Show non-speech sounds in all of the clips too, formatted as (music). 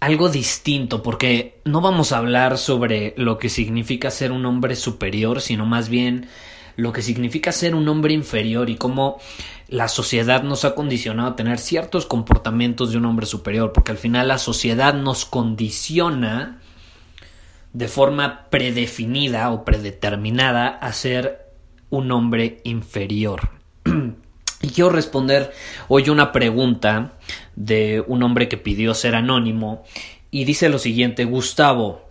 algo distinto porque no vamos a hablar sobre lo que significa ser un hombre superior, sino más bien lo que significa ser un hombre inferior y cómo la sociedad nos ha condicionado a tener ciertos comportamientos de un hombre superior, porque al final la sociedad nos condiciona de forma predefinida o predeterminada a ser un hombre inferior. (clears throat) Y quiero responder hoy una pregunta de un hombre que pidió ser anónimo y dice lo siguiente, Gustavo,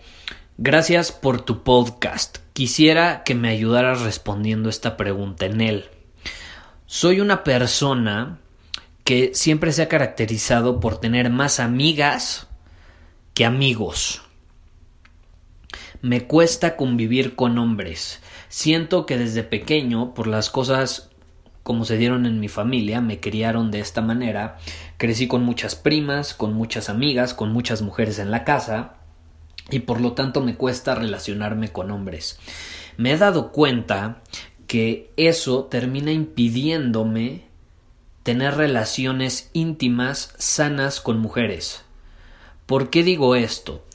gracias por tu podcast. Quisiera que me ayudaras respondiendo esta pregunta en él. Soy una persona que siempre se ha caracterizado por tener más amigas que amigos. Me cuesta convivir con hombres. Siento que desde pequeño, por las cosas como se dieron en mi familia, me criaron de esta manera, crecí con muchas primas, con muchas amigas, con muchas mujeres en la casa, y por lo tanto me cuesta relacionarme con hombres. Me he dado cuenta que eso termina impidiéndome tener relaciones íntimas sanas con mujeres. ¿Por qué digo esto?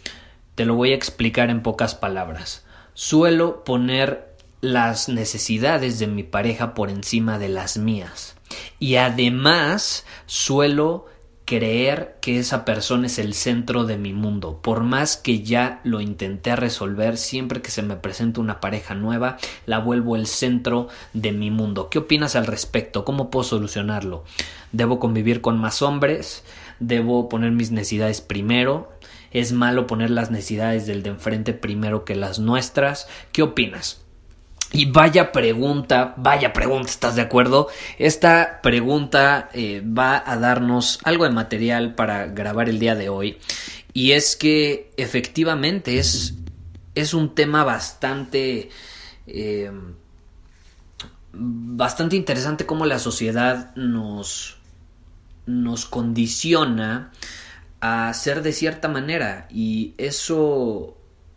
Te lo voy a explicar en pocas palabras. Suelo poner las necesidades de mi pareja por encima de las mías. Y además suelo creer que esa persona es el centro de mi mundo. Por más que ya lo intenté resolver, siempre que se me presenta una pareja nueva, la vuelvo el centro de mi mundo. ¿Qué opinas al respecto? ¿Cómo puedo solucionarlo? ¿Debo convivir con más hombres? ¿Debo poner mis necesidades primero? ¿Es malo poner las necesidades del de enfrente primero que las nuestras? ¿Qué opinas? Y vaya pregunta, vaya pregunta, ¿estás de acuerdo? Esta pregunta eh, va a darnos algo de material para grabar el día de hoy. Y es que efectivamente es, es un tema bastante... Eh, bastante interesante cómo la sociedad nos, nos condiciona a ser de cierta manera y eso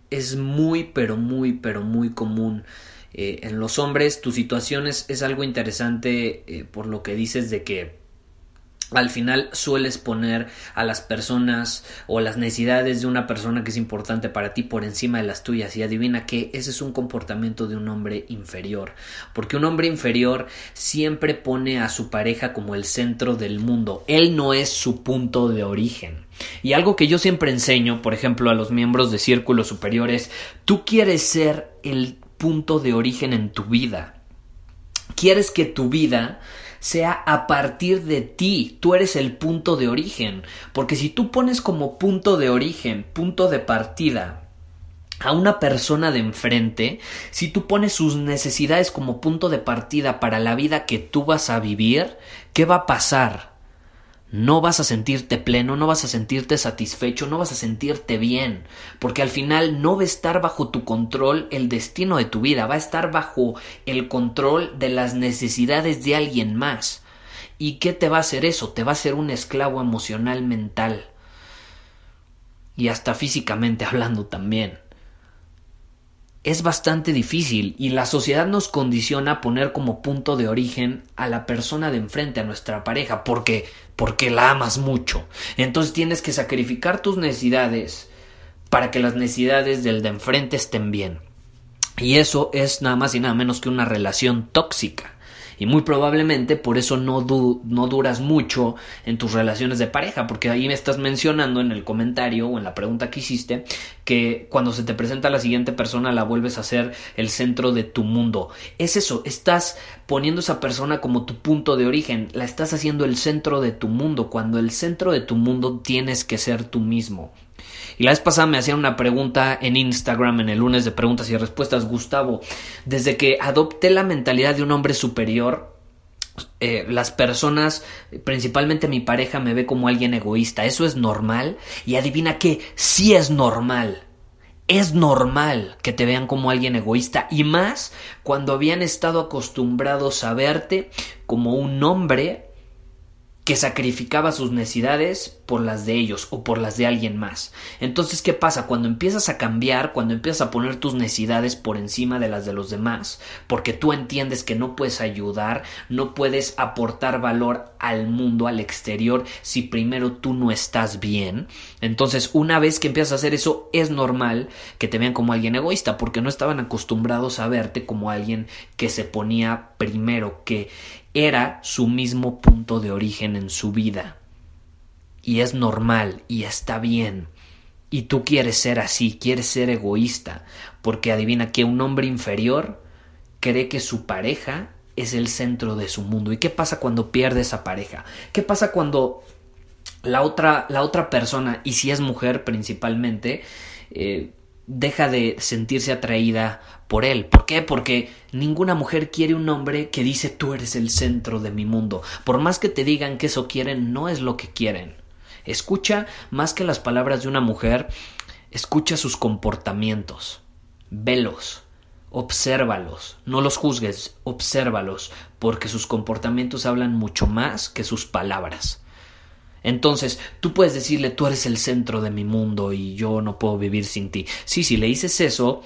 es muy pero muy pero muy común eh, en los hombres tu situación es, algo interesante eh, por lo que dices de que al final sueles poner a las personas o las necesidades de una persona que es importante para ti por encima de las tuyas. Y adivina que ese es un comportamiento de un hombre inferior. Porque un hombre inferior siempre pone a su pareja como el centro del mundo. Él no es su punto de origen. Y algo que yo siempre enseño por ejemplo a los miembros de círculos superiores tú quieres ser el punto de origen en tu vida. Quieres que tu vida sea a partir de ti, tú eres el punto de origen, porque si tú pones como punto de origen, punto de partida, a una persona de enfrente, si tú pones sus necesidades como punto de partida para la vida que tú vas a vivir, ¿qué va a pasar? No vas a sentirte pleno, no vas a sentirte satisfecho, no vas a sentirte bien, porque al final no va a estar bajo tu control el destino de tu vida, va a estar bajo el control de las necesidades de alguien más. ¿Y qué te va a hacer eso? Te va a hacer un esclavo emocional mental y hasta físicamente (laughs) hablando también es bastante difícil y la sociedad nos condiciona a poner como punto de origen a la persona de enfrente, a nuestra pareja, porque porque la amas mucho. Entonces tienes que sacrificar tus necesidades para que las necesidades del de enfrente estén bien. Y eso es nada más y nada menos que una relación tóxica. Y muy probablemente por eso no, no duras mucho en tus relaciones de pareja, porque ahí me estás mencionando en el comentario o en la pregunta que hiciste que cuando se te presenta la siguiente persona la vuelves a ser el centro de tu mundo. Es eso, estás poniendo esa persona como tu punto de origen, la estás haciendo el centro de tu mundo, cuando el centro de tu mundo tienes que ser tú mismo. Y la vez pasada me hacían una pregunta en Instagram en el lunes de preguntas y respuestas, Gustavo, desde que adopté la mentalidad de un hombre superior, eh, las personas, principalmente mi pareja, me ve como alguien egoísta. ¿Eso es normal? Y adivina qué, sí es normal. Es normal que te vean como alguien egoísta y más cuando habían estado acostumbrados a verte como un hombre que sacrificaba sus necesidades por las de ellos o por las de alguien más. Entonces, ¿qué pasa? Cuando empiezas a cambiar, cuando empiezas a poner tus necesidades por encima de las de los demás, porque tú entiendes que no puedes ayudar, no puedes aportar valor al mundo, al exterior, si primero tú no estás bien. Entonces, una vez que empiezas a hacer eso, es normal que te vean como alguien egoísta, porque no estaban acostumbrados a verte como alguien que se ponía primero, que era su mismo punto de origen en su vida. Y es normal y está bien. Y tú quieres ser así, quieres ser egoísta, porque adivina que un hombre inferior cree que su pareja es el centro de su mundo. ¿Y qué pasa cuando pierde esa pareja? ¿Qué pasa cuando la otra, la otra persona, y si es mujer principalmente, eh, deja de sentirse atraída por él. ¿Por qué? Porque ninguna mujer quiere un hombre que dice tú eres el centro de mi mundo. Por más que te digan que eso quieren, no es lo que quieren. Escucha más que las palabras de una mujer, escucha sus comportamientos. Velos. Obsérvalos, no los juzgues, obsérvalos, porque sus comportamientos hablan mucho más que sus palabras. Entonces, tú puedes decirle, tú eres el centro de mi mundo y yo no puedo vivir sin ti. Sí, si le dices eso,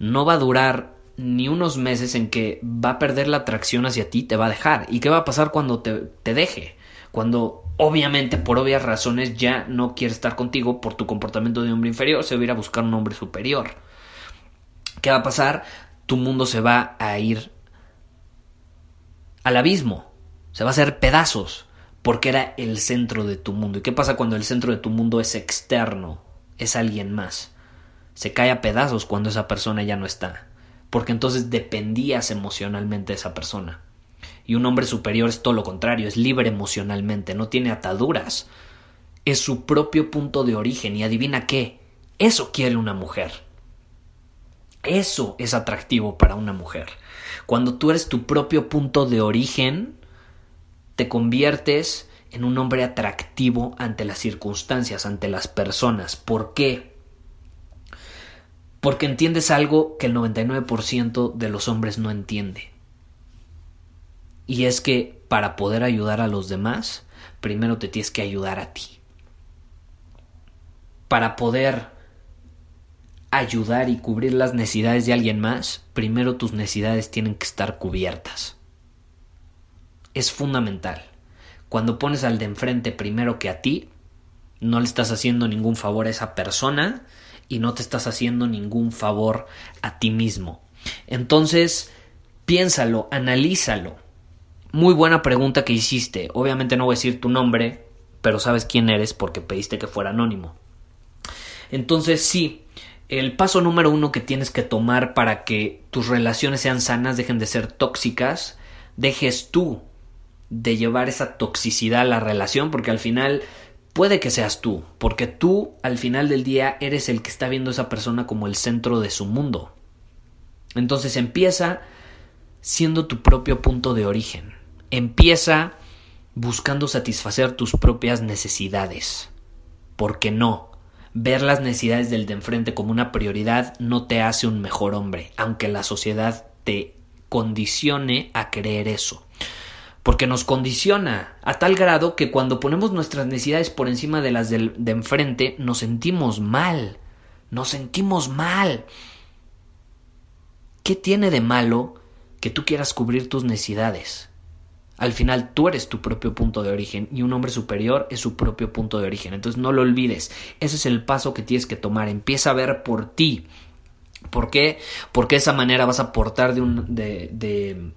no va a durar ni unos meses en que va a perder la atracción hacia ti, te va a dejar. ¿Y qué va a pasar cuando te, te deje? Cuando obviamente por obvias razones ya no quiere estar contigo por tu comportamiento de hombre inferior, se va a ir a buscar un hombre superior. ¿Qué va a pasar? Tu mundo se va a ir al abismo, se va a hacer pedazos porque era el centro de tu mundo. ¿Y qué pasa cuando el centro de tu mundo es externo? Es alguien más. Se cae a pedazos cuando esa persona ya no está, porque entonces dependías emocionalmente de esa persona. Y un hombre superior es todo lo contrario, es libre emocionalmente, no tiene ataduras. Es su propio punto de origen y adivina qué, eso quiere una mujer. Eso es atractivo para una mujer. Cuando tú eres tu propio punto de origen, te conviertes en un hombre atractivo ante las circunstancias, ante las personas. ¿Por qué? Porque entiendes algo que el 99% de los hombres no entiende. Y es que para poder ayudar a los demás, primero te tienes que ayudar a ti. Para poder ayudar y cubrir las necesidades de alguien más, primero tus necesidades tienen que estar cubiertas es fundamental. Cuando pones al de enfrente primero que a ti, no le estás haciendo ningún favor a esa persona y no te estás haciendo ningún favor a ti mismo. Entonces, piénsalo, analízalo. Muy buena pregunta que hiciste. Obviamente no voy a decir tu nombre, pero sabes quién eres porque pediste que fuera anónimo. Entonces, sí, el paso número uno que tienes que tomar para que tus relaciones sean sanas, dejen de ser tóxicas, dejes tú de llevar esa toxicidad a la relación, porque al final puede que seas tú, porque tú al final del día eres el que está viendo a esa persona como el centro de su mundo. Entonces empieza siendo tu propio punto de origen. Empieza buscando satisfacer tus propias necesidades. Porque no, ver las necesidades del de enfrente como una prioridad no te hace un mejor hombre, aunque la sociedad te condicione a creer eso porque nos condiciona a tal grado que cuando ponemos nuestras necesidades por encima de las de, enfrente nos sentimos mal, nos sentimos mal. ¿Qué tiene de malo que tú quieras cubrir tus necesidades? Al final tú eres tu propio punto de origen y un hombre superior es su propio punto de origen. Entonces no lo olvides. Ese es el paso que tienes que tomar. Empieza a ver por ti. ¿Por qué? Porque de esa manera vas a aportar de un, de,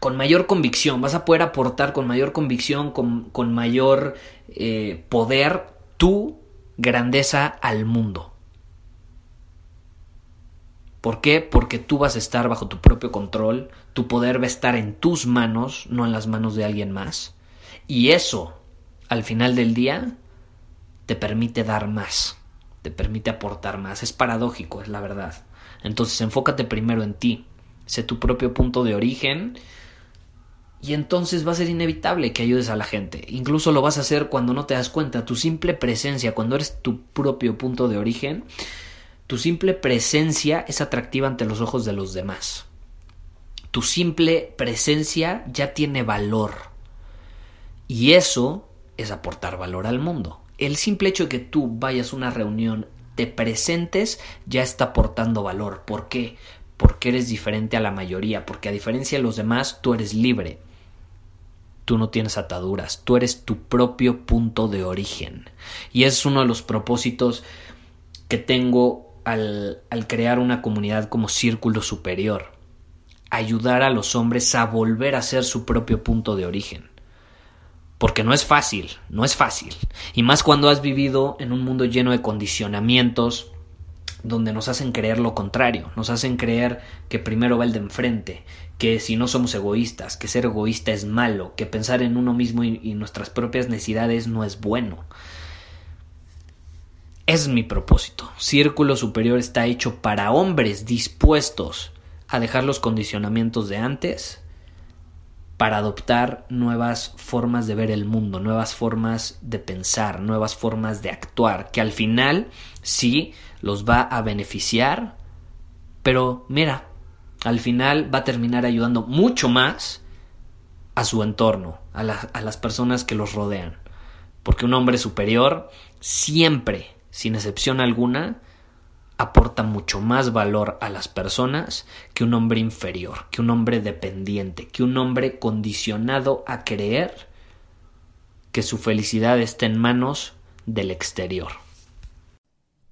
con mayor convicción, vas a poder aportar con mayor convicción, con, mayor eh, poder tu grandeza al mundo. ¿Por qué? Porque tú vas a estar bajo tu propio control, tu poder va a estar en tus manos, no en las manos de alguien más. Y eso, al final del día, te permite dar más, te permite aportar más. Es paradójico, es la verdad. Entonces enfócate primero en ti, sé tu propio punto de origen y entonces va a ser inevitable que ayudes a la gente. Incluso lo vas a hacer cuando no te das cuenta. Tu simple presencia, cuando eres tu propio punto de origen, tu simple presencia es atractiva ante los ojos de los demás. Tu simple presencia ya tiene valor. Y eso es aportar valor al mundo. El simple hecho de que tú vayas a una reunión, te presentes, ya está aportando valor. ¿Por qué? Porque eres diferente a la mayoría, porque a diferencia de los demás, tú eres libre tú no tienes ataduras, tú eres tu propio punto de origen. Y es uno de los propósitos que tengo al, al crear una comunidad como círculo superior. Ayudar a los hombres a volver a ser su propio punto de origen. Porque no es fácil, no es fácil. Y más cuando has vivido en un mundo lleno de condicionamientos, donde nos hacen creer lo contrario, nos hacen creer que primero va el de enfrente, que si no somos egoístas, que ser egoísta es malo, que pensar en uno mismo y, nuestras propias necesidades no es bueno. Es mi propósito. Círculo Superior está hecho para hombres dispuestos a dejar los condicionamientos de antes para adoptar nuevas formas de ver el mundo, nuevas formas de pensar, nuevas formas de actuar, que al final sí los va a beneficiar, pero mira, al final va a terminar ayudando mucho más a su entorno, a, a las personas que los rodean. Porque un hombre superior siempre, sin excepción alguna, aporta mucho más valor a las personas que un hombre inferior, que un hombre dependiente, que un hombre condicionado a creer que su felicidad está en manos del exterior.